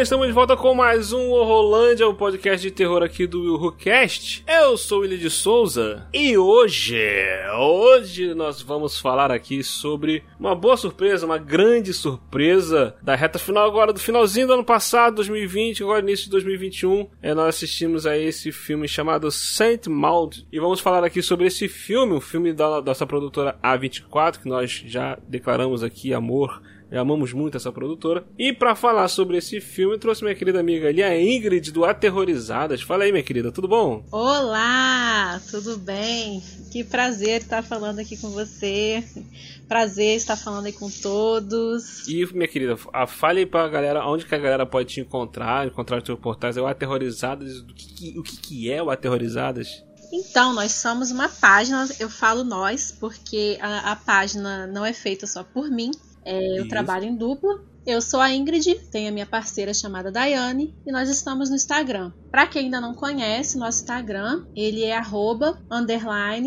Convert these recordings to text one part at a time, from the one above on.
Galera, estamos de volta com mais um Horrorlândia, o podcast de terror aqui do WhoCast. Eu sou o Willi de Souza e hoje, hoje nós vamos falar aqui sobre uma boa surpresa, uma grande surpresa da reta final agora, do finalzinho do ano passado, 2020, agora início de 2021. É, nós assistimos a esse filme chamado Saint Maud e vamos falar aqui sobre esse filme, um filme da nossa produtora A24, que nós já declaramos aqui amor Amamos muito essa produtora. E para falar sobre esse filme, trouxe minha querida amiga ali, a Ingrid do Aterrorizadas. Fala aí, minha querida, tudo bom? Olá, tudo bem? Que prazer estar falando aqui com você. Prazer estar falando aí com todos. E, minha querida, fale aí pra galera onde que a galera pode te encontrar, encontrar os seus portais. É o Aterrorizadas. O que, o que é o Aterrorizadas? Então, nós somos uma página, eu falo nós, porque a, a página não é feita só por mim, é, eu trabalho em dupla. Eu sou a Ingrid, tenho a minha parceira chamada Daiane e nós estamos no Instagram. Para quem ainda não conhece, nosso Instagram, ele é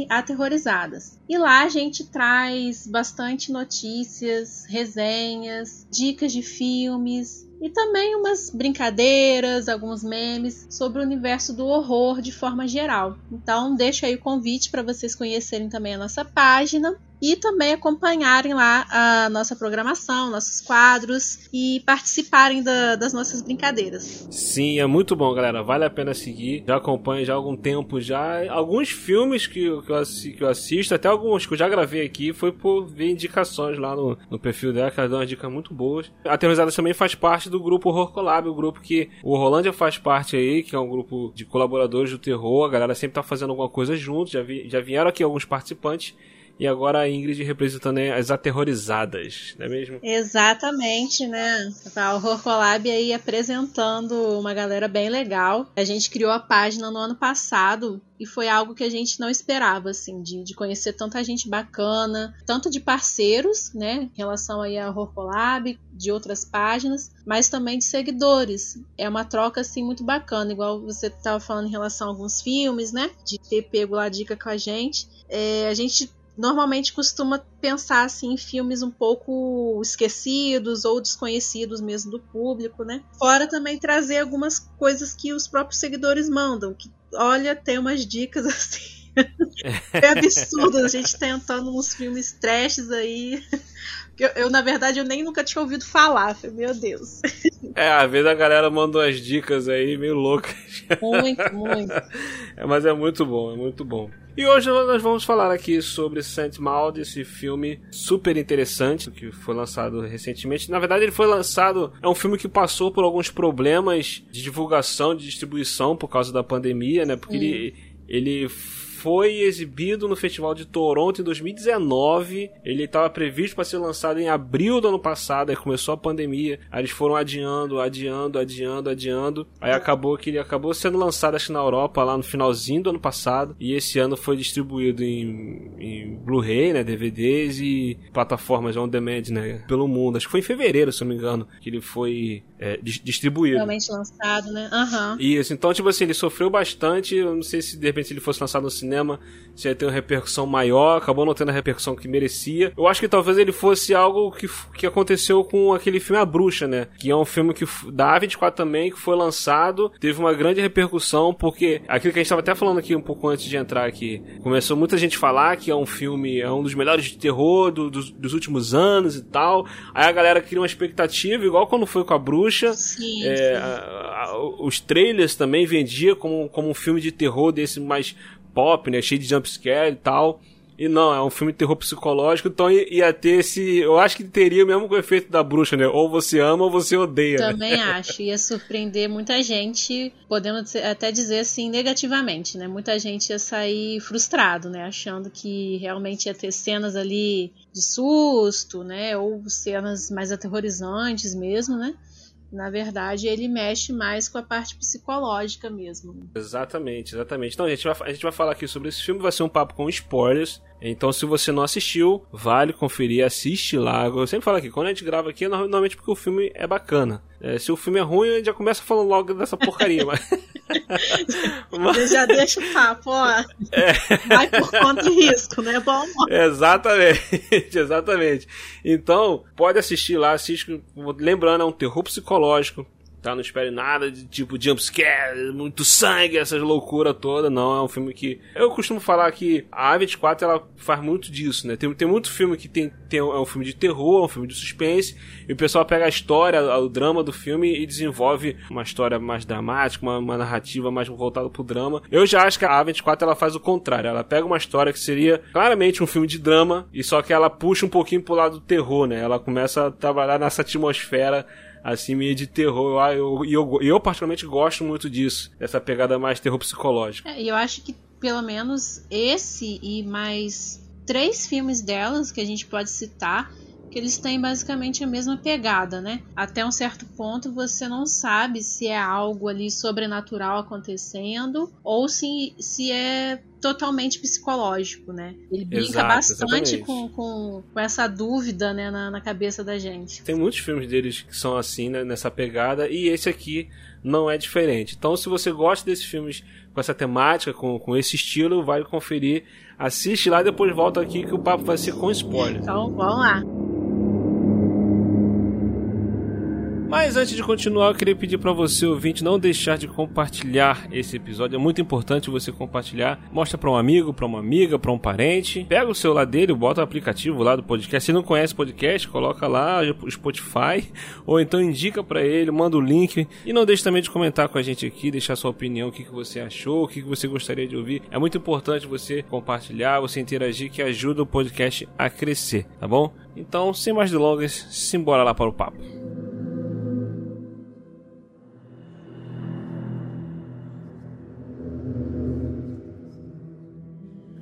aterrorizadas. E lá a gente traz bastante notícias, resenhas, dicas de filmes, e também umas brincadeiras, alguns memes sobre o universo do horror de forma geral. Então, deixo aí o convite para vocês conhecerem também a nossa página e também acompanharem lá a nossa programação, nossos quadros e participarem da, das nossas brincadeiras. Sim, é muito bom, galera. Vale a pena seguir. Já acompanho já há algum tempo já. Alguns filmes que, eu, que eu assisto, até alguns que eu já gravei aqui, foi por ver indicações lá no, no perfil dela, que ela deu umas dicas muito boas. A Aterrorizadas também faz parte do grupo Horror Collab, o grupo que o Rolândia faz parte aí, que é um grupo de colaboradores do terror. A galera sempre tá fazendo alguma coisa junto. Já, vi, já vieram aqui alguns participantes e agora a Ingrid representando as aterrorizadas, não é mesmo? Exatamente, né? A Horror Collab aí apresentando uma galera bem legal. A gente criou a página no ano passado e foi algo que a gente não esperava, assim, de, de conhecer tanta gente bacana, tanto de parceiros, né, em relação aí a Horror Collab, de outras páginas, mas também de seguidores. É uma troca, assim, muito bacana, igual você estava falando em relação a alguns filmes, né, de ter pego lá a dica com a gente. É, a gente normalmente costuma pensar assim em filmes um pouco esquecidos ou desconhecidos mesmo do público, né? Fora também trazer algumas coisas que os próprios seguidores mandam, que olha, tem umas dicas assim. é absurdo a gente tentando uns filmes trashes aí. Eu, eu, na verdade, eu nem nunca tinha ouvido falar. Falei, meu Deus. É, às vezes a galera manda umas dicas aí meio loucas. Muito, muito. É, mas é muito bom, é muito bom. E hoje nós vamos falar aqui sobre Saint Maud, esse filme super interessante que foi lançado recentemente. Na verdade, ele foi lançado, é um filme que passou por alguns problemas de divulgação, de distribuição por causa da pandemia, né? Porque ele, ele foi exibido no Festival de Toronto em 2019. Ele estava previsto para ser lançado em abril do ano passado, aí começou a pandemia. Aí eles foram adiando, adiando, adiando, adiando. Aí acabou que ele acabou sendo lançado acho na Europa lá no finalzinho do ano passado e esse ano foi distribuído em, em Blu-ray, né, DVDs e plataformas on demand, né, pelo mundo. Acho que foi em fevereiro, se não me engano, que ele foi é, distribuído. Realmente lançado, né? Uhum. Isso, então, tipo assim, ele sofreu bastante. Eu não sei se de repente ele fosse lançado no cinema, se ia ter uma repercussão maior, acabou não tendo a repercussão que merecia. Eu acho que talvez ele fosse algo que, que aconteceu com aquele filme A Bruxa, né? Que é um filme que da A24 também, que foi lançado, teve uma grande repercussão, porque aquilo que a gente estava até falando aqui um pouco antes de entrar aqui, começou muita gente falar que é um filme, é um dos melhores de terror do, dos, dos últimos anos e tal. Aí a galera cria uma expectativa, igual quando foi com a Bruxa bruxa. Sim, é, sim. A, a, os trailers também vendia como, como um filme de terror desse mais pop, né? Cheio de jumpscare e tal. E não, é um filme de terror psicológico, então ia ter esse. Eu acho que teria o mesmo efeito da bruxa, né? Ou você ama ou você odeia. Né? Também acho. Ia surpreender muita gente, podendo até dizer assim, negativamente, né? Muita gente ia sair frustrado, né? Achando que realmente ia ter cenas ali de susto, né? Ou cenas mais aterrorizantes mesmo, né? Na verdade, ele mexe mais com a parte psicológica mesmo. Exatamente, exatamente. Então, a gente, vai, a gente vai falar aqui sobre esse filme, vai ser um papo com spoilers. Então, se você não assistiu, vale conferir, assiste lá. Eu sempre falo aqui, quando a gente grava aqui, é normalmente porque o filme é bacana. É, se o filme é ruim, a gente já começa falando logo dessa porcaria. mas... mas... Já deixa o papo, ó. É. Vai por conta de risco, né? Bom. Exatamente, exatamente. Então, pode assistir lá, assiste. Lembrando, é um terror psicológico tá? Não espere nada de tipo jumpscare, muito sangue, essas loucuras toda. Não, é um filme que. Eu costumo falar que a A24 ela faz muito disso, né? Tem, tem muito filme que tem, tem. É um filme de terror, é um filme de suspense, e o pessoal pega a história, o drama do filme e desenvolve uma história mais dramática, uma, uma narrativa mais voltada pro drama. Eu já acho que a A24 ela faz o contrário. Ela pega uma história que seria claramente um filme de drama, e só que ela puxa um pouquinho pro lado do terror, né? Ela começa a trabalhar nessa atmosfera assim, meio de terror. E eu, eu, eu, particularmente gosto muito disso, dessa pegada mais terror psicológico. É, eu acho que pelo menos esse e mais três filmes delas que a gente pode citar que eles têm basicamente a mesma pegada, né? Até um certo ponto você não sabe se é algo ali sobrenatural acontecendo ou se, se é totalmente psicológico, né? Ele brinca Exato, bastante com, com, com, essa dúvida né, na, na, cabeça da gente. Tem muitos filmes deles que são assim, né, nessa pegada, e esse aqui não é diferente. Então, se você gosta desses filmes com essa temática, com, com esse estilo, vai conferir. Assiste lá e depois volta aqui que o papo vai ser com spoiler. Então, vamos lá. Mas antes de continuar, eu queria pedir para você, ouvinte, não deixar de compartilhar esse episódio. É muito importante você compartilhar. Mostra para um amigo, para uma amiga, para um parente. Pega o celular dele, bota o aplicativo lá do podcast. Se não conhece podcast, coloca lá o Spotify ou então indica para ele, manda o link e não deixe também de comentar com a gente aqui, deixar sua opinião, o que, você achou, o que, que você gostaria de ouvir. É muito importante você compartilhar, você interagir, que ajuda o podcast a crescer, tá bom? Então, sem mais delongas, simbora lá para o papo.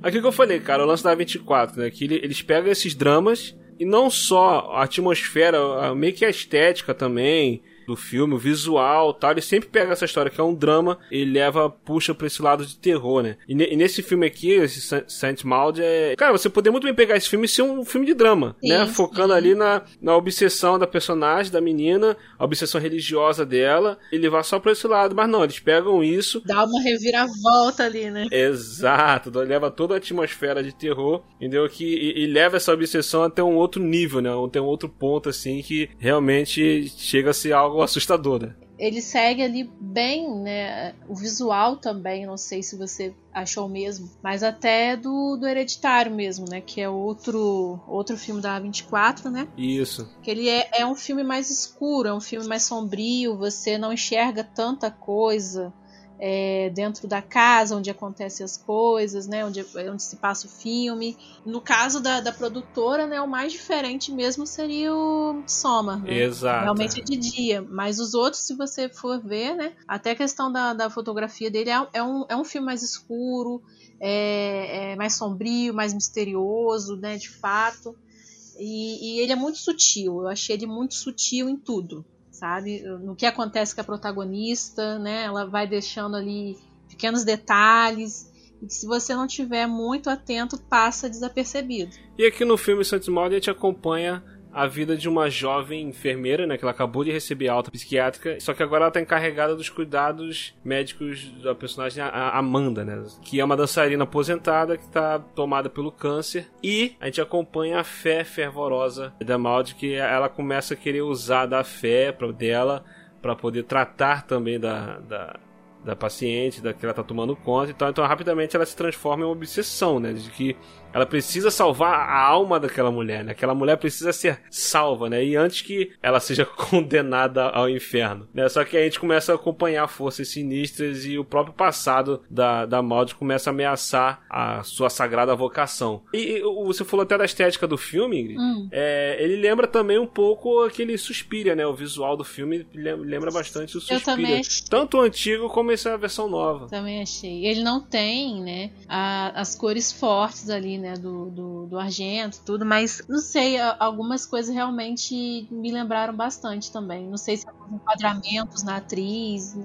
Aquilo que eu falei, cara, o lance da 24, né? Que eles pegam esses dramas e não só a atmosfera, meio que a estética também, do filme, o visual tal. Ele sempre pega essa história que é um drama e leva, puxa pra esse lado de terror, né? E, e nesse filme aqui, esse Saint Maud, é. Cara, você poderia muito bem pegar esse filme e ser um filme de drama, sim, né? Focando sim. ali na, na obsessão da personagem, da menina, a obsessão religiosa dela, e levar só pra esse lado. Mas não, eles pegam isso. Dá uma reviravolta ali, né? Exato, leva toda a atmosfera de terror, entendeu? Que, e, e leva essa obsessão até um outro nível, né? Até um outro ponto, assim, que realmente chega a ser algo algo assustador, né? Ele segue ali bem, né? O visual também, não sei se você achou mesmo, mas até do, do Hereditário mesmo, né? Que é outro outro filme da A24, né? Isso. Que ele é, é um filme mais escuro, é um filme mais sombrio, você não enxerga tanta coisa é, dentro da casa onde acontecem as coisas, né, onde, onde se passa o filme. No caso da, da produtora, né, o mais diferente mesmo seria o Soma. Né? Exato. Realmente é de dia. Mas os outros, se você for ver, né, até a questão da, da fotografia dele é, é, um, é um filme mais escuro, é, é mais sombrio, mais misterioso, né, de fato. E, e, ele é muito sutil. Eu achei ele muito sutil em tudo sabe? No que acontece com a protagonista, né? Ela vai deixando ali pequenos detalhes e que se você não tiver muito atento passa desapercebido. E aqui no filme Santos a gente acompanha a vida de uma jovem enfermeira, né? Que ela acabou de receber alta psiquiátrica, só que agora ela tá encarregada dos cuidados médicos da personagem Amanda, né? Que é uma dançarina aposentada que tá tomada pelo câncer. E a gente acompanha a fé fervorosa da Maldi, que ela começa a querer usar da fé dela para poder tratar também da, da da paciente, da que ela tá tomando conta e tal. Então, rapidamente ela se transforma em uma obsessão, né? De que ela precisa salvar a alma daquela mulher, né? Aquela mulher precisa ser salva, né? E antes que ela seja condenada ao inferno, né? Só que a gente começa a acompanhar forças sinistras e o próprio passado da, da Maud começa a ameaçar a sua sagrada vocação. E, e você falou até da estética do filme, Ingrid. Hum. É, ele lembra também um pouco aquele Suspiria, né? O visual do filme lembra bastante o Suspiria. Tanto o antigo como também ser a versão nova. Também achei. Ele não tem, né, a, as cores fortes ali, né, do, do, do argento, tudo, mas não sei, algumas coisas realmente me lembraram bastante também. Não sei se alguns enquadramentos na atriz.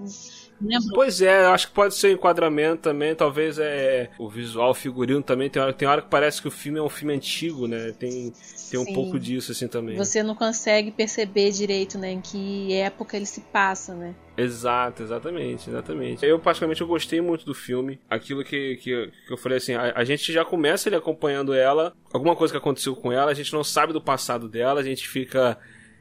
Pois é, acho que pode ser enquadramento também, talvez é o visual, o figurino também. Tem hora, tem hora que parece que o filme é um filme antigo, né? Tem, tem um pouco disso assim também. Você não consegue perceber direito, né, em que época ele se passa, né? Exato, exatamente, exatamente. Eu, particularmente, eu gostei muito do filme. Aquilo que, que, que eu falei assim, a, a, gente já começa ele acompanhando ela, alguma coisa que aconteceu com ela, a gente não sabe do passado dela, a gente fica.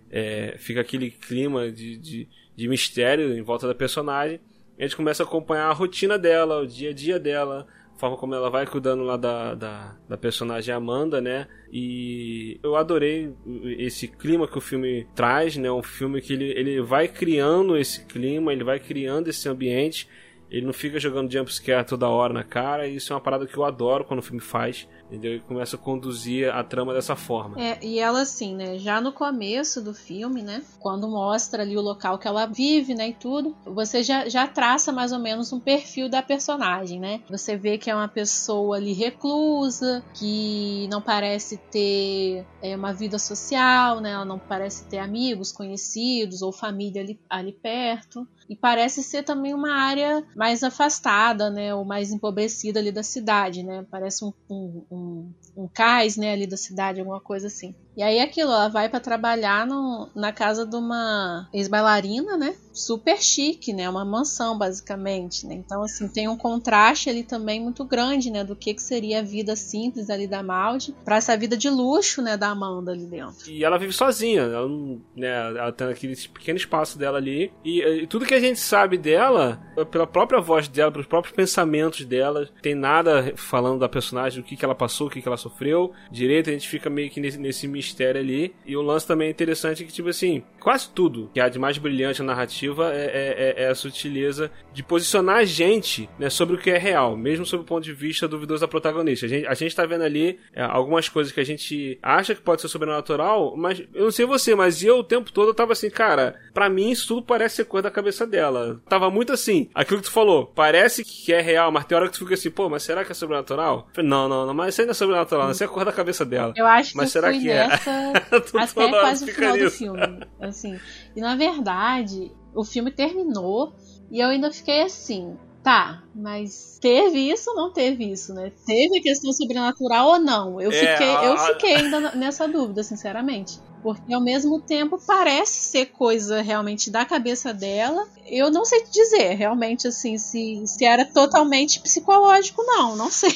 É, fica aquele clima de, de de mistério em volta da personagem. A gente começa a acompanhar a rotina dela, o dia a dia dela, forma como ela vai cuidando lá da, da, da, personagem Amanda, né? E eu adorei esse clima que o filme traz, né? Um filme que ele, ele vai criando esse clima, ele vai criando esse ambiente. Ele não fica jogando jumpscare toda hora na cara, e isso é uma parada que eu adoro quando o filme faz. Entendeu? E começa a conduzir a trama dessa forma. É, e ela assim, né? Já no começo do filme, né? Quando mostra ali o local que ela vive, né? E tudo, você já, já traça mais ou menos um perfil da personagem, né? Você vê que é uma pessoa ali reclusa, que não parece ter é, uma vida social, né? Ela não parece ter amigos, conhecidos ou família ali, ali perto e parece ser também uma área mais afastada, né, ou mais empobrecida ali da cidade, né, parece um, um, um, um cais, né, ali da cidade, alguma coisa assim. E aí aquilo, ela vai para trabalhar no, na casa de uma ex-bailarina, né? Super chique, né? Uma mansão, basicamente, né? Então, assim, tem um contraste ali também muito grande, né? Do que, que seria a vida simples ali da Maldi para essa vida de luxo, né? Da Amanda ali dentro. E ela vive sozinha, ela, né? Ela tem aquele pequeno espaço dela ali. E, e tudo que a gente sabe dela, pela própria voz dela, pelos próprios pensamentos dela, tem nada falando da personagem, do que, que ela passou, o que, que ela sofreu. Direito, a gente fica meio que nesse, nesse ali. E o lance também é interessante que, tipo assim, quase tudo que há de mais brilhante na narrativa é, é, é, é a sutileza de posicionar a gente né, sobre o que é real, mesmo sob o ponto de vista duvidoso da protagonista. A gente, a gente tá vendo ali é, algumas coisas que a gente acha que pode ser sobrenatural, mas eu não sei você, mas eu o tempo todo eu tava assim, cara, para mim isso tudo parece ser coisa da cabeça dela. Tava muito assim, aquilo que tu falou, parece que é real, mas tem hora que tu fica assim, pô, mas será que é sobrenatural? Falei, não, não, não, mas isso ainda é sobrenatural, isso é coisa da cabeça dela. Eu acho que mas será que é? nessa até quase o final nisso. do filme. Assim. E na verdade, o filme terminou e eu ainda fiquei assim. Tá, mas teve isso ou não teve isso, né? Teve a questão sobrenatural ou não? Eu, é, fiquei, a... eu fiquei ainda nessa dúvida, sinceramente. Porque ao mesmo tempo parece ser coisa realmente da cabeça dela. Eu não sei te dizer, realmente, assim, se, se era totalmente psicológico, não, não sei.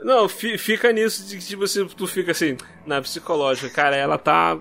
Não, fica nisso de que tipo, você, tu fica assim, na psicológica, cara, ela tá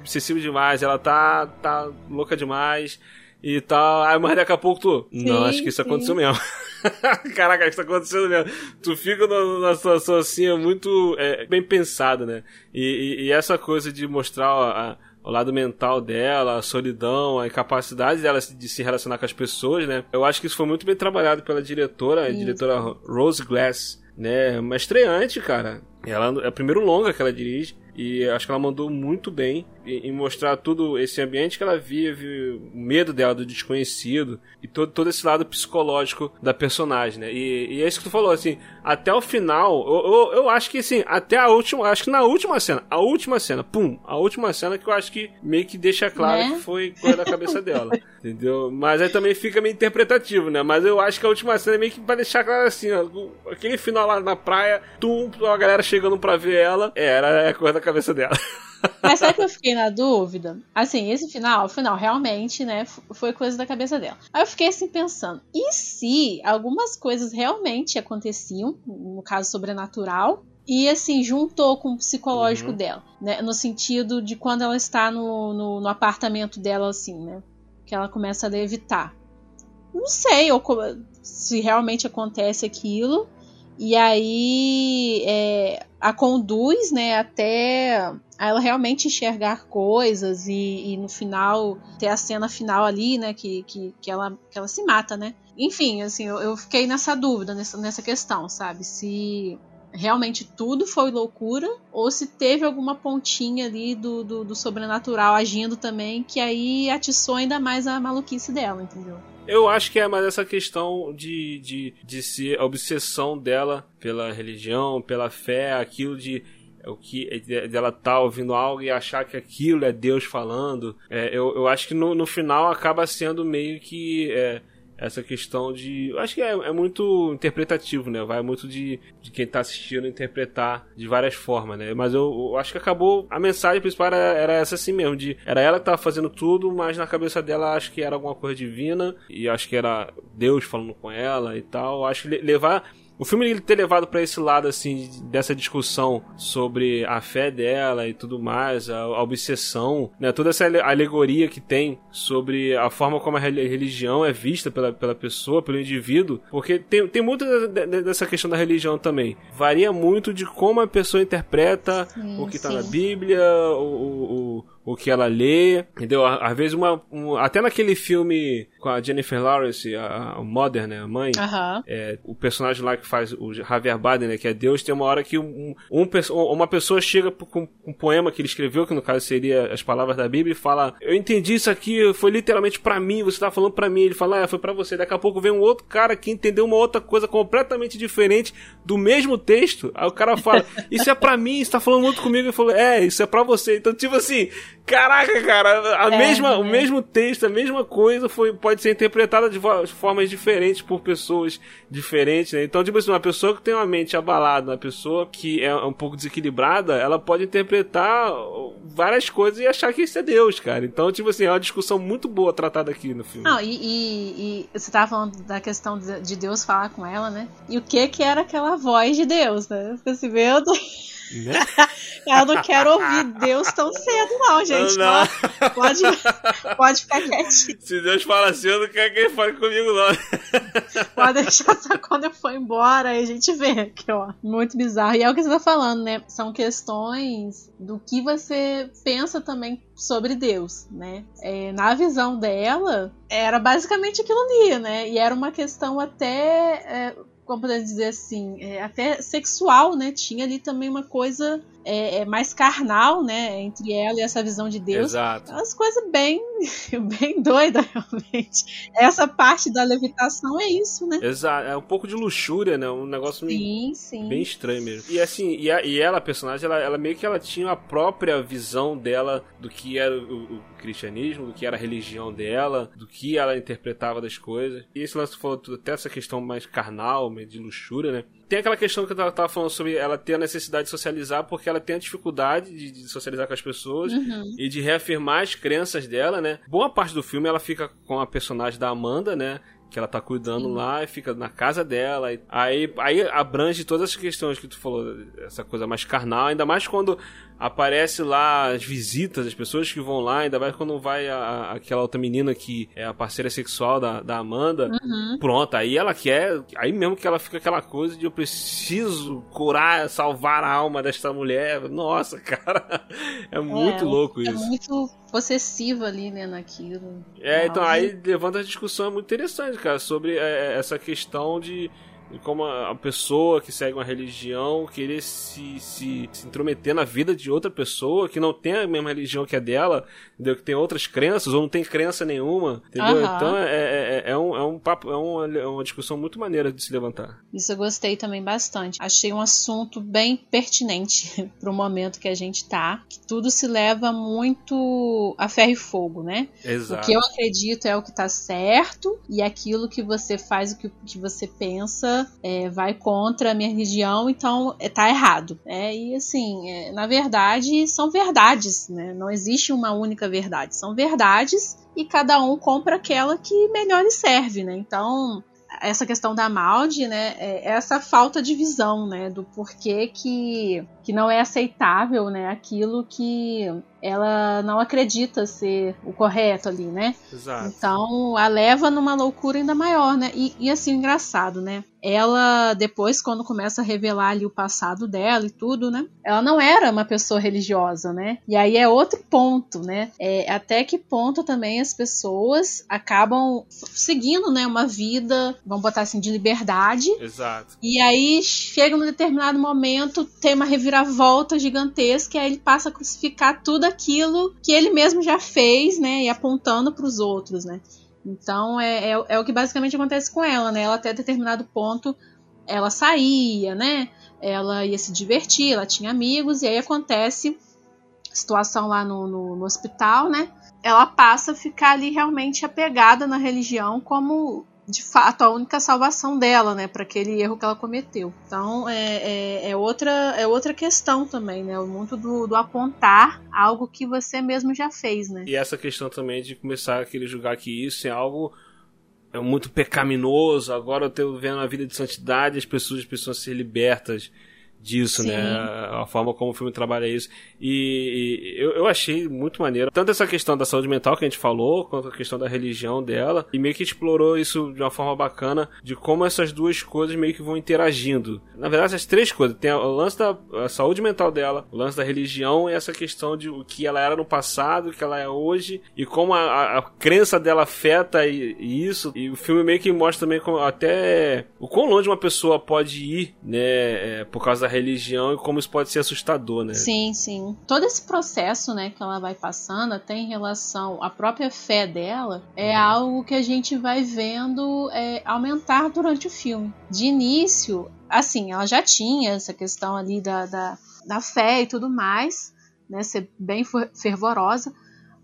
obsessiva demais, ela tá, tá louca demais e tal. Aí, mas daqui a pouco tu. Sim, não, acho que isso sim. aconteceu mesmo. Caraca, isso tá acontecendo mesmo. Tu fica numa situação assim, é muito é, bem pensada, né? E, e, e, essa coisa de mostrar a, a, o lado mental dela, a solidão, a incapacidade dela de se relacionar com as pessoas, né? Eu acho que isso foi muito bem trabalhado pela diretora, a diretora Rose Glass né? Uma estreante, cara. Ela é o primeiro longa que ela dirige. E acho que ela mandou muito bem em mostrar todo esse ambiente que ela vive, o medo dela do desconhecido e todo, todo esse lado psicológico da personagem, né? E, e é isso que tu falou, assim, até o final, eu, eu, eu, acho que assim, até a última, acho que na última cena, a última cena, pum, a última cena que eu acho que meio que deixa claro né? que foi coisa da cabeça dela, entendeu? Mas aí também fica meio interpretativo, né? Mas eu acho que a última cena é meio que pra deixar claro assim, ó, aquele final lá na praia, tum, a galera chegando pra ver ela, é, era é coisa da cabeça dela. Mas sabe que eu fiquei na dúvida? Assim, esse final, final realmente, né, foi coisa da cabeça dela. Aí eu fiquei assim pensando, e se algumas coisas realmente aconteciam, no caso sobrenatural, e assim, juntou com o psicológico uhum. dela, né? No sentido de quando ela está no, no, no, apartamento dela, assim, né? Que ela começa a levitar. Não sei ou, se realmente acontece aquilo. E aí é, a conduz, né, até ela realmente enxergar coisas e, e, no final ter a cena final ali, né, que, que, que, ela, que ela se mata, né. Enfim, assim, eu, eu fiquei nessa dúvida, nessa, nessa questão, sabe, se realmente tudo foi loucura ou se teve alguma pontinha ali do, do, do sobrenatural agindo também que aí atiçou ainda mais a maluquice dela, entendeu? Eu acho que é mais essa questão de, de, de ser a obsessão dela pela religião, pela fé, aquilo de o que dela tá ouvindo algo e achar que aquilo é Deus falando. É, eu, eu acho que no, no final acaba sendo meio que é, essa questão de. Acho que é, é, muito interpretativo, né? Vai muito de, de quem tá assistindo interpretar de várias formas, né? Mas eu, eu acho que acabou. A mensagem principal era, era, essa assim mesmo: de era ela que tava fazendo tudo, mas na cabeça dela acho que era alguma coisa divina, e acho que era Deus falando com ela e tal. Acho que levar o filme ele ter levado para esse lado assim dessa discussão sobre a fé dela e tudo mais, a, a, obsessão, né, toda essa alegoria que tem sobre a forma como a religião é vista pela, pela pessoa, pelo indivíduo, porque tem, tem muito dessa questão da religião também. Varia muito de como a pessoa interpreta sim, o que está na Bíblia, o, o o que ela lê, entendeu? Às vezes uma, um, até naquele filme com a Jennifer Lawrence, a, a Mother, né, a mãe, é, o personagem lá que faz o Javier Bardem, né, que é Deus, tem uma hora que um, um, uma pessoa chega com um poema que ele escreveu, que no caso seria as palavras da Bíblia, e fala: "Eu entendi isso aqui, foi literalmente para mim, você tá falando para mim". Ele fala: "Ah, foi para você". Daqui a pouco vem um outro cara que entendeu uma outra coisa completamente diferente do mesmo texto. Aí o cara fala: "Isso é para mim, você tá falando muito comigo". Ele falou: "É, isso é para você". Então, tipo assim, Caraca, cara, a é, mesma, é. o mesmo texto, a mesma coisa foi, pode ser interpretada de formas diferentes por pessoas diferentes, né? Então, tipo assim, uma pessoa que tem uma mente abalada, uma pessoa que é um pouco desequilibrada, ela pode interpretar várias coisas e achar que isso é Deus, cara. Então, tipo assim, é uma discussão muito boa tratada aqui no filme. Não, e, e, e você tava falando da questão de Deus falar com ela, né? E o que que era aquela voz de Deus, né? Você se vê, eu tô... Né? Eu não quero ouvir Deus tão cedo, não, gente. Não. Pode, pode ficar quietinho. Se Deus fala assim, eu não quero que ele fale comigo, não. Pode deixar só quando eu for embora aí a gente vê aqui, ó. Muito bizarro. E é o que você tá falando, né? São questões do que você pensa também sobre Deus, né? É, na visão dela, era basicamente aquilo ali, né? E era uma questão até. É, como podemos dizer assim, é, até sexual, né? Tinha ali também uma coisa é, é, mais carnal, né? Entre ela e essa visão de Deus. Exato. Umas coisas bem, bem doidas, realmente. Essa parte da levitação é isso, né? Exato. É um pouco de luxúria, né? Um negócio sim, meio, sim. bem estranho mesmo. E assim, e, a, e ela, a personagem, ela, ela, meio que ela tinha a própria visão dela do que era o, o, cristianismo, do que era a religião dela, do que ela interpretava das coisas. E esse lance falou até essa questão mais carnal, meio de luxúria, né? Tem aquela questão que eu tava falando sobre ela ter a necessidade de socializar porque ela tem a dificuldade de, de socializar com as pessoas uhum. e de reafirmar as crenças dela, né? Boa parte do filme ela fica com a personagem da Amanda, né? que ela tá cuidando Sim. lá e fica na casa dela. E aí, aí abrange todas as questões que tu falou, essa coisa mais carnal, ainda mais quando aparece lá as visitas, as pessoas que vão lá, ainda mais quando vai a, aquela outra menina que é a parceira sexual da, da Amanda. Uhum. Pronto, aí ela quer, aí mesmo que ela fica aquela coisa de eu preciso curar, salvar a alma desta mulher. Nossa, cara, é muito é, louco é isso. É muito possessiva ali, né, naquilo. É, então aí levanta a discussão muito interessante, cara, sobre é, essa questão de de como a pessoa que segue uma religião querer se, se, se intrometer na vida de outra pessoa que não tem a mesma religião que a dela, entendeu? que tem outras crenças ou não tem crença nenhuma, entendeu? Uhum. Então é, é, é, é, um, é um papo, é uma, é uma discussão muito maneira de se levantar. Isso eu gostei também bastante. Achei um assunto bem pertinente para o momento que a gente tá, que tudo se leva muito a ferro e fogo, né? Exato. O que eu acredito é o que tá certo e aquilo que você faz, o que, que você pensa é, vai contra a minha religião, então é, tá errado. É, e assim, é, na verdade, são verdades, né? Não existe uma única verdade, são verdades e cada um compra aquela que melhor lhe serve, né? Então, essa questão da Maldi, né, é essa falta de visão, né, do porquê que, que não é aceitável, né, aquilo que ela não acredita ser o correto ali, né? Exato. Então a leva numa loucura ainda maior, né? E, e assim, engraçado, né? Ela, depois, quando começa a revelar ali o passado dela e tudo, né? Ela não era uma pessoa religiosa, né? E aí é outro ponto, né? É, até que ponto também as pessoas acabam seguindo, né? Uma vida, vamos botar assim, de liberdade. Exato. E aí chega num determinado momento, tem uma reviravolta gigantesca, e aí ele passa a crucificar tudo aquilo que ele mesmo já fez, né? E apontando para os outros, né? Então é, é, é, o que basicamente acontece com ela, né? Ela até determinado ponto ela saía, né? Ela ia se divertir, ela tinha amigos, e aí acontece situação lá no, no, no hospital, né? Ela passa a ficar ali realmente apegada na religião como de fato a única salvação dela, né, para aquele erro que ela cometeu. Então é, é, é, outra é outra questão também, né, muito do, do, apontar algo que você mesmo já fez, né. E essa questão também de começar a querer julgar que isso é algo é muito pecaminoso. Agora eu tô vendo a vida de santidade, as pessoas precisam ser libertas disso, né? Sim. né? A forma como o filme trabalha isso. E, e eu, eu, achei muito maneiro. Tanto essa questão da saúde mental que a gente falou, quanto a questão da religião dela. E meio que explorou isso de uma forma bacana, de como essas duas coisas meio que vão interagindo. Na verdade, essas três coisas. Tem o lance da saúde mental dela, o lance da religião e essa questão de o que ela era no passado, o que ela é hoje, e como a, a, a crença dela afeta e, e isso. E o filme meio que mostra também como, até o quão longe uma pessoa pode ir, né? É, por causa da religião e como isso pode ser assustador, né? Sim, sim. Todo esse processo, né, que ela vai passando, até em relação à própria fé dela, é uhum. algo que a gente vai vendo é, aumentar durante o filme. De início, assim, ela já tinha essa questão ali da, da, da fé e tudo mais, né, ser bem fervorosa,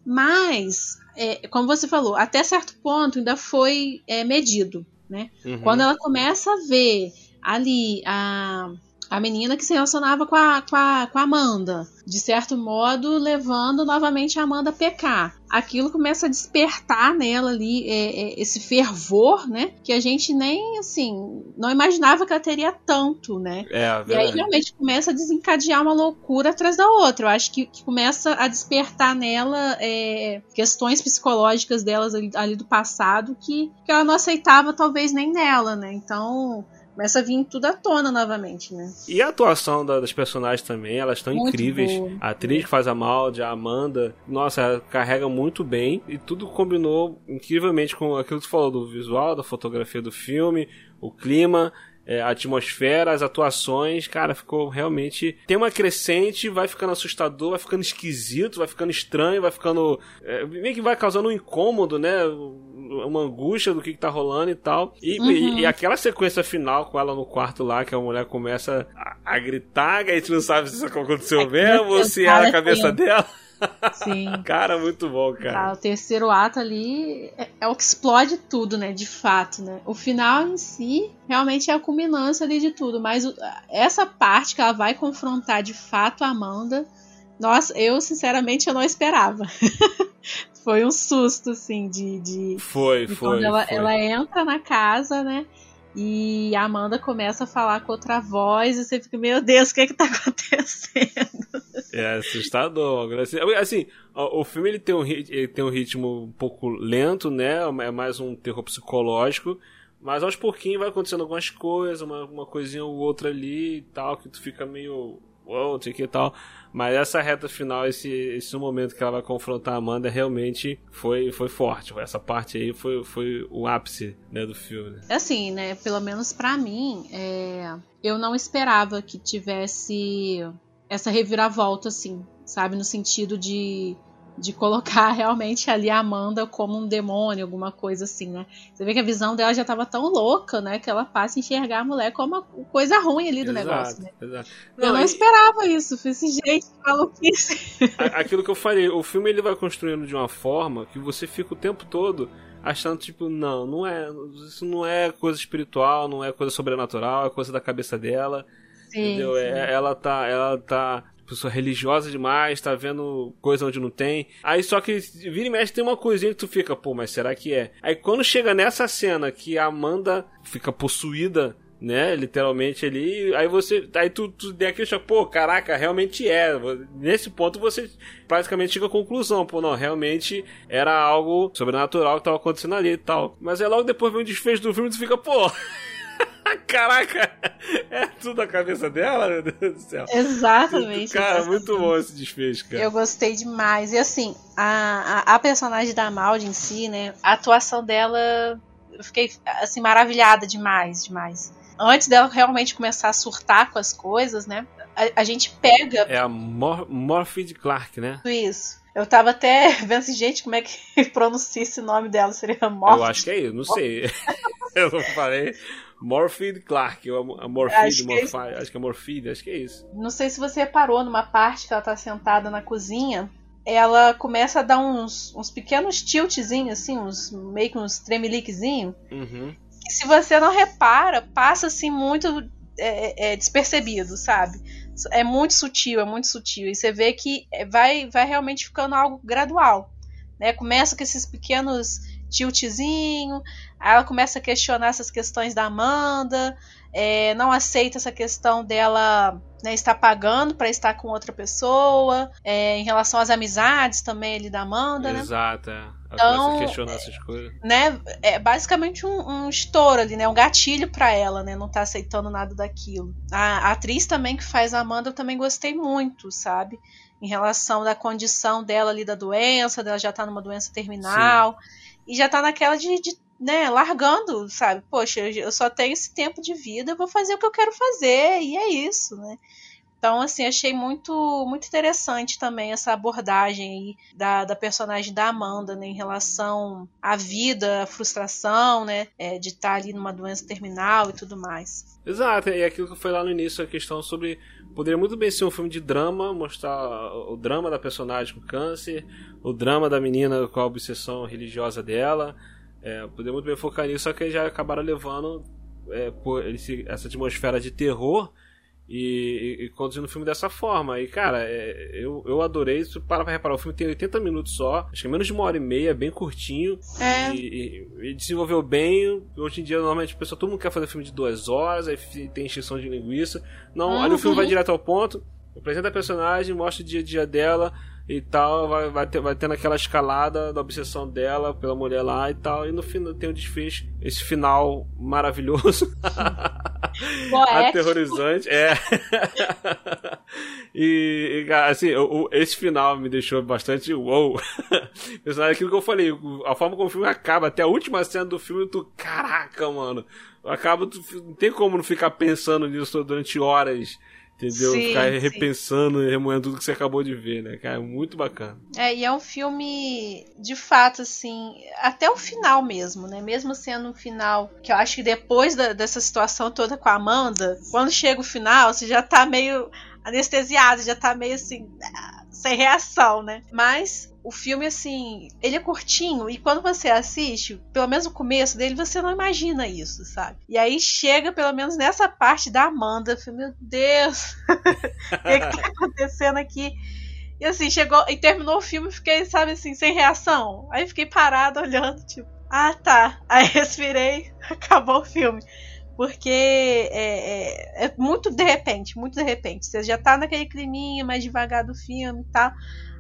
mas, é, como você falou, até certo ponto ainda foi é, medido, né? Uhum. Quando ela começa a ver ali a a menina que se relacionava com a, com a, com a Amanda, de certo modo levando novamente a Amanda a pecar. Aquilo começa a despertar nela ali é, é, esse fervor, né? Que a gente nem, assim, não imaginava que ela teria tanto, né? É, e aí realmente começa a desencadear uma loucura atrás da outra. Eu acho que, que começa a despertar nela é, questões psicológicas delas ali, ali do passado que, que ela não aceitava, talvez nem nela, né? Então começa a vir tudo à tona novamente, né? E a atuação das personagens também, elas estão incríveis. Boa. A atriz que faz a Maldi, a Amanda, nossa, ela carrega muito bem e tudo combinou incrivelmente com aquilo que você falou do visual, da fotografia do filme, o clima é, a atmosfera, as atuações, cara, ficou realmente. Tem uma crescente, vai ficando assustador, vai ficando esquisito, vai ficando estranho, vai ficando. É, meio que vai causando um incômodo, né? Uma angústia do que, que tá rolando e tal. E, uhum. e, e, aquela sequência final com ela no quarto lá, que a mulher começa a, a gritar, que a gente não sabe se isso aconteceu é mesmo ou se era a cabeça dela. Sim. cara, muito bom, cara. Tá, o terceiro ato ali é, é, o que explode tudo, né? De fato, né? O final em si realmente é a culminância ali de tudo, mas o, essa parte que ela vai confrontar de fato a Amanda, nossa, eu sinceramente eu não esperava. foi um susto, assim, de. de foi, de foi. Quando ela, foi. ela entra na casa, né? E a Amanda começa a falar com outra voz e você fica, meu Deus, o que é que tá acontecendo? É assustador. Assim, assim o filme ele tem, um, ele tem um ritmo um pouco lento, né? É mais um terror psicológico. Mas aos pouquinhos vai acontecendo algumas coisas, uma, uma coisinha ou outra ali e tal, que tu fica meio. Uou, sei que tal. Mas essa reta final, esse, esse momento que ela vai confrontar a Amanda, realmente foi, foi forte. Essa parte aí foi, foi o ápice né, do filme. Né? Assim, né? Pelo menos para mim, é... eu não esperava que tivesse essa reviravolta, assim, sabe? No sentido de de colocar realmente ali a Amanda como um demônio, alguma coisa assim, né? Você vê que a visão dela já estava tão louca, né? Que ela passa a enxergar a mulher como uma coisa ruim ali do exato, negócio, né? Exato. Não, eu não e... esperava isso. Falei assim, gente, maluquice. Aquilo que eu falei, o filme ele vai construindo de uma forma que você fica o tempo todo achando, tipo, não, não é. Isso não é coisa espiritual, não é coisa sobrenatural, é coisa da cabeça dela. Sim, entendeu? Sim. É, ela tá. Ela tá pessoa religiosa demais, tá vendo coisa onde não tem. Aí só que vira e mexe tem uma coisinha que tu fica, pô, mas será que é? Aí quando chega nessa cena que a Amanda fica possuída né? Literalmente ali. Aí você. Aí tu, tu tem aquele choque, pô, caraca, realmente é. Nesse ponto você praticamente chega à conclusão, pô, não, realmente era algo sobrenatural que tava acontecendo ali e tal. Mas aí logo depois vem o desfecho do filme e tu fica, pô. Caraca, é tudo a cabeça dela, meu Deus do céu. Exatamente. Cara, muito bom esse desfecho, cara. Eu gostei demais. E assim, a, a, a personagem da Maldi em si, né? A atuação dela, eu fiquei assim, maravilhada demais, demais antes dela realmente começar a surtar com as coisas, né? A, a gente pega. É a Mor Morphy Clark, né? Isso. Eu tava até vendo assim, gente, como é que pronuncia esse nome dela? Seria Morphy? Eu acho que é isso, não sei. eu não falei. Morphid Clark, a Morphid, Morphy, é acho que é Morphid, acho que é isso. Não sei se você reparou numa parte que ela tá sentada na cozinha, ela começa a dar uns, uns pequenos tiltzinhos, assim, uns, meio que uns tremeliquezinhos. Uhum que se você não repara, passa assim muito é, é, despercebido, sabe? É muito sutil, é muito sutil. E você vê que vai, vai realmente ficando algo gradual. Né? Começa com esses pequenos tiltzinho, aí ela começa a questionar essas questões da Amanda, é, não aceita essa questão dela né, estar pagando para estar com outra pessoa, é, em relação às amizades também ali da Amanda, né? Exato, é. então, questionar essas coisas. Né, é basicamente um, um estouro ali, né? Um gatilho para ela, né? Não tá aceitando nada daquilo. A, a, atriz também que faz a Amanda eu também gostei muito, sabe? Em relação da condição dela ali da doença, dela já tá numa doença terminal. Sim. E já tá naquela de, de né, largando, sabe? Poxa, eu só tenho esse tempo de vida, eu vou fazer o que eu quero fazer, e é isso, né? Então, assim, achei muito muito interessante também essa abordagem da, da personagem da Amanda, né, em relação à vida, à frustração, né, é, de estar ali numa doença terminal e tudo mais. Exato, e aquilo que foi lá no início, a questão sobre. Poderia muito bem ser um filme de drama, mostrar o drama da personagem com câncer, o drama da menina com a obsessão religiosa dela, é, poderia muito bem focar nisso, só que já acabaram levando é, por esse, essa atmosfera de terror e, e, e conduzindo o filme dessa forma. E, cara, é, eu, eu adorei. Se para pra reparar, o filme tem 80 minutos só, acho que é menos de uma hora e meia, bem curtinho. É. E, e, desenvolveu bem. Hoje em dia, normalmente, o pessoal, todo mundo quer fazer filme de duas horas, aí tem extinção de linguiça. Não, uhum. ali o filme vai direto ao ponto, apresenta a personagem, mostra o dia a dia dela e tal, vai, vai, ter, vai tendo aquela escalada da obsessão dela pela mulher lá e tal, e no final tem o desfecho, esse final maravilhoso. Aterrorizante, é. e, e, assim, o, esse final me deixou bastante wow. Aquilo que eu falei, a forma como o filme acaba, até a última cena do filme, tu, caraca, mano. Acaba, tu, não tem como não ficar pensando nisso durante horas Entendeu? Sim, Ficar sim. repensando e remoendo tudo que você acabou de ver, né, cara? É muito bacana. É, e é um filme, de fato, assim, até o final mesmo, né? Mesmo sendo um final que eu acho que depois da, dessa situação toda com a Amanda, quando chega o final, você já tá meio anestesiado, já tá meio assim, sem reação, né? Mas o filme, assim, ele é curtinho e quando você assiste, pelo menos o começo dele, você não imagina isso, sabe? E aí chega, pelo menos nessa parte da Amanda, eu meu Deus, o que, que tá acontecendo aqui? E assim, chegou e terminou o filme, fiquei, sabe assim, sem reação. Aí fiquei parada olhando, tipo, ah tá. Aí respirei, acabou o filme. Porque é, é, é, muito de repente, muito de repente. Você já tá naquele climinha mais devagar do filme e tal.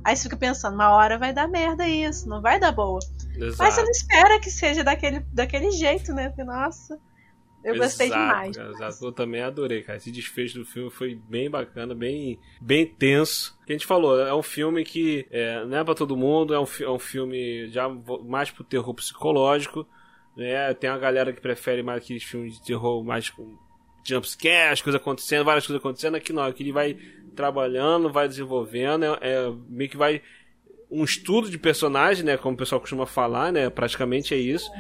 Aí você fica pensando, uma hora vai dar merda isso, não vai dar boa. Exato. Mas você não espera que seja daquele, daquele jeito, né? Porque, nossa, eu exato, gostei demais. Exato, eu também adorei, cara. Esse desfecho do filme foi bem bacana, bem, bem tenso. Que a gente falou, é um filme que é, não é pra todo mundo, é um, é um filme já mais pro terror psicológico. Né? Tem uma galera que prefere mais aqueles filmes de terror mais com jumpscare, as coisas acontecendo, várias coisas acontecendo. Aqui não, aqui ele vai trabalhando, vai desenvolvendo, é, é, meio que vai um estudo de personagem, né, como o pessoal costuma falar, né, praticamente é isso.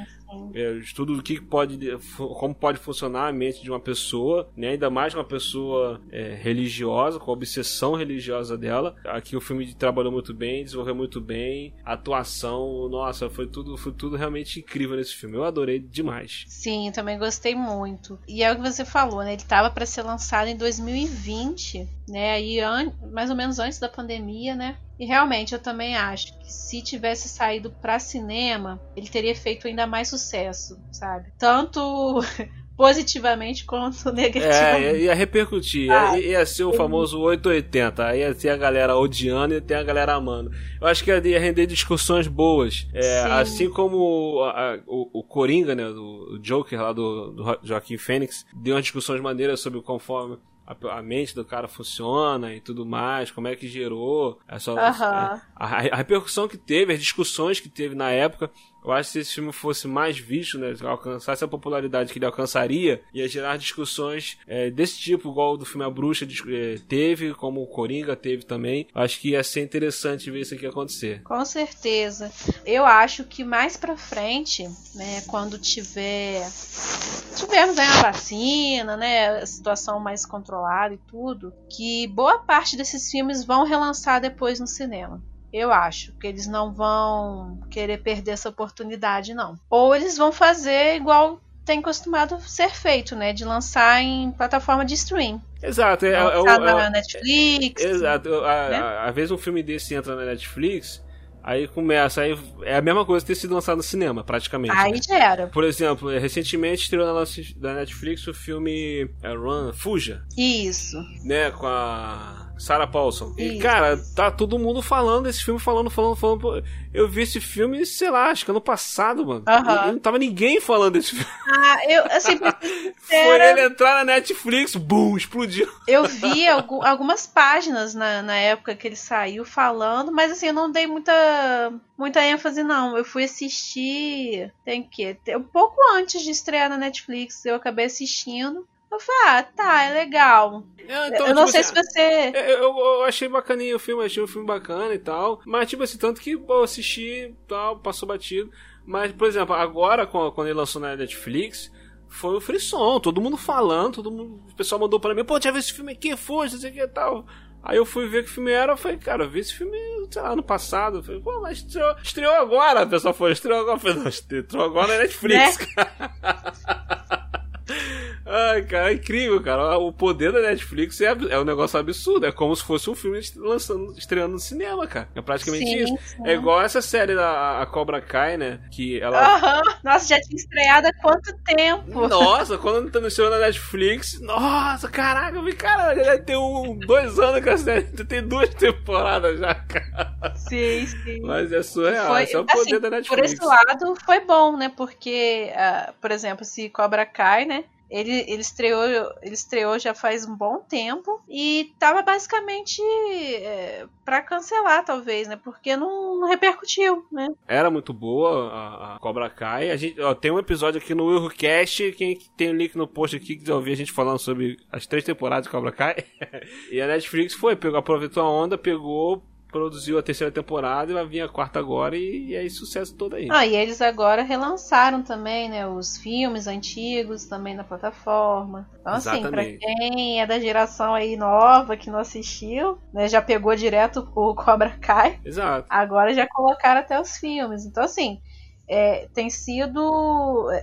É, estudo do que pode, como pode funcionar a mente de uma pessoa, né? ainda mais uma pessoa é, religiosa, com a obsessão religiosa dela. Aqui o filme trabalhou muito bem, desenvolveu muito bem, a atuação, nossa, foi tudo, foi tudo realmente incrível nesse filme. Eu adorei demais. Sim, também gostei muito. E é o que você falou, né? Ele estava para ser lançado em 2020, né? Aí mais ou menos antes da pandemia, né? E realmente eu também acho que se tivesse saído para cinema, ele teria feito ainda mais sucesso, sabe? Tanto positivamente quanto negativamente. É, ia repercutir. Ah, ia, ia ser o famoso 880. Aí ia ter a galera odiando e ter a galera amando. Eu acho que ia render discussões boas. É, assim como a, o, o Coringa, né? O Joker lá do, do Joaquim Fênix, deu umas discussões maneiras sobre conforme a, a, mente do cara funciona e tudo mais, como é que gerou essa, uhum. a, a, a, repercussão que teve, as discussões que teve na época. Eu acho que se esse filme fosse mais visto, né, alcançasse a popularidade que ele alcançaria, ia gerar discussões é, desse tipo, igual do filme A Bruxa é, teve, como o Coringa teve também. Acho que ia ser interessante ver isso aqui acontecer. Com certeza. Eu acho que mais pra frente, né, quando tiver tivermos uma vacina, né, a situação mais controlada e tudo, que boa parte desses filmes vão relançar depois no cinema. Eu acho que eles não vão querer perder essa oportunidade, não. Ou eles vão fazer igual tem costumado ser feito, né? De lançar em plataforma de stream. Exato. É, é, é, na Netflix. Exato. Né? Às vezes um filme desse entra na Netflix, Aí começa, aí é a mesma coisa ter sido lançado no cinema, praticamente. Aí né? já era. Por exemplo, recentemente estreou na Netflix o filme é, Run, Fuja. Isso. Né, com a Sarah Paulson. E, cara, tá todo mundo falando desse filme, falando, falando, falando. Eu vi esse filme, sei lá, acho que ano passado, mano. Uhum. Não tava ninguém falando desse filme. Ah, eu, assim, Foi ele entrar na Netflix, boom, explodiu. Eu vi algumas páginas na, na época que ele saiu falando, mas assim, eu não dei muita, muita ênfase, não. Eu fui assistir, tem que Um pouco antes de estrear na Netflix, eu acabei assistindo. Eu falei, ah, tá, é legal. É, então, eu não tipo sei assim, se você. Eu, eu, achei bacaninho o filme, achei o filme bacana e tal. Mas, tipo assim, tanto que eu assisti tal, passou batido. Mas, por exemplo, agora, quando ele lançou na Netflix, foi o frisson, todo mundo falando, todo mundo. O pessoal mandou pra mim, pô, já viu esse filme aqui, foi, não sei o que e tal. Aí eu fui ver que filme era, eu falei, cara, eu vi esse filme, sei lá, ano passado. Eu falei, pô, mas estreou, estreou agora. A pessoa foi, estreou agora. Eu falei, não, estreou agora na Netflix, né? cara. Ai, cara, é incrível, cara. O poder da Netflix é, é um negócio absurdo. É como se fosse um filme lançando, estreando no cinema, cara. É praticamente sim, isso. Sim. É igual essa série da a Cobra Kai, né? Que ela. Uhum. Nossa, já tinha estreado há quanto tempo? Nossa, quando tá estreou na Netflix. Nossa, caraca, eu vi, cara, já tem um, dois anos que a série tem duas temporadas já, cara. Sim, sim. Mas é surreal. Foi, esse é o poder assim, da Netflix. Por esse lado, foi bom, né? Porque, uh, por exemplo, se Cobra Kai, né? Ele, ele, estreou, ele estreou já faz um bom tempo e tava basicamente é, para cancelar, talvez, né? Porque não, não, repercutiu, né? Era muito boa a, a Cobra Kai. A gente, ó, tem um episódio aqui no Eurocast, quem tem o um link no post aqui, quiser ouvir a gente falando sobre as três temporadas de Cobra Kai. e a Netflix foi, pegou, aproveitou a onda, pegou, produziu a terceira temporada e vai vir a quarta agora e, e é sucesso todo aí. Ah, e eles agora relançaram também, né, os filmes antigos também na plataforma. Então, Exatamente. assim, pra quem é da geração aí nova que não assistiu, né, já pegou direto o Cobra Kai. Exato. Agora já colocaram até os filmes. Então, assim, é, tem sido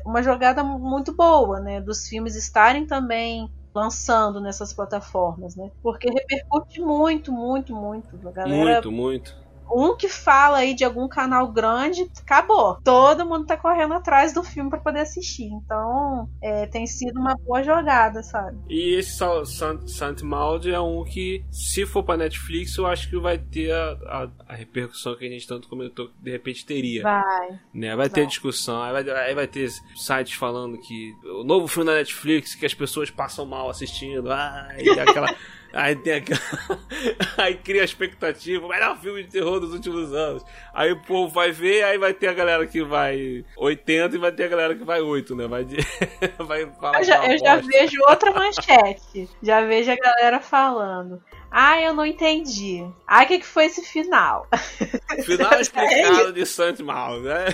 uma jogada muito boa, né, dos filmes estarem também lançando nessas plataformas, né? Porque repercute muito, muito, muito. A galera, muito, muito um que fala aí de algum canal grande, acabou. Todo mundo tá correndo atrás do filme para poder assistir. Então, é, tem sido uma boa jogada, sabe? E esse Sant Maud é um que, se for pra Netflix, eu acho que vai ter a, a, a, repercussão que a gente tanto comentou que de repente teria. Vai. Né? Vai, vai. ter discussão, aí vai, aí vai ter sites falando que o novo filme da Netflix que as pessoas passam mal assistindo. Ah, e aquela. Aí tem aquela. aí cria a expectativa, melhor filme de terror dos últimos anos. Aí o povo vai ver, aí vai ter a galera que vai 80 e vai ter a galera que vai 8, né? Vai, de... vai falar. Eu já, eu já vejo outra manchete. Já vejo a galera falando. Ah, eu não entendi. Ah, o que, que foi esse final? Final explicado de Santos Mal, né?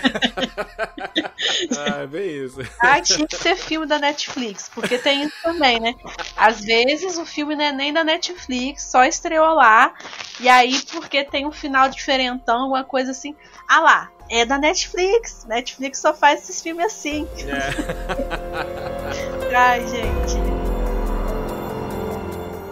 ah, é bem isso. Ah, tinha que ser filme da Netflix, porque tem isso também, né? Às vezes o filme não é nem da Netflix, só estreou lá, e aí porque tem um final diferentão, alguma coisa assim. Ah lá, é da Netflix. Netflix só faz esses filmes assim. É. Ai, gente.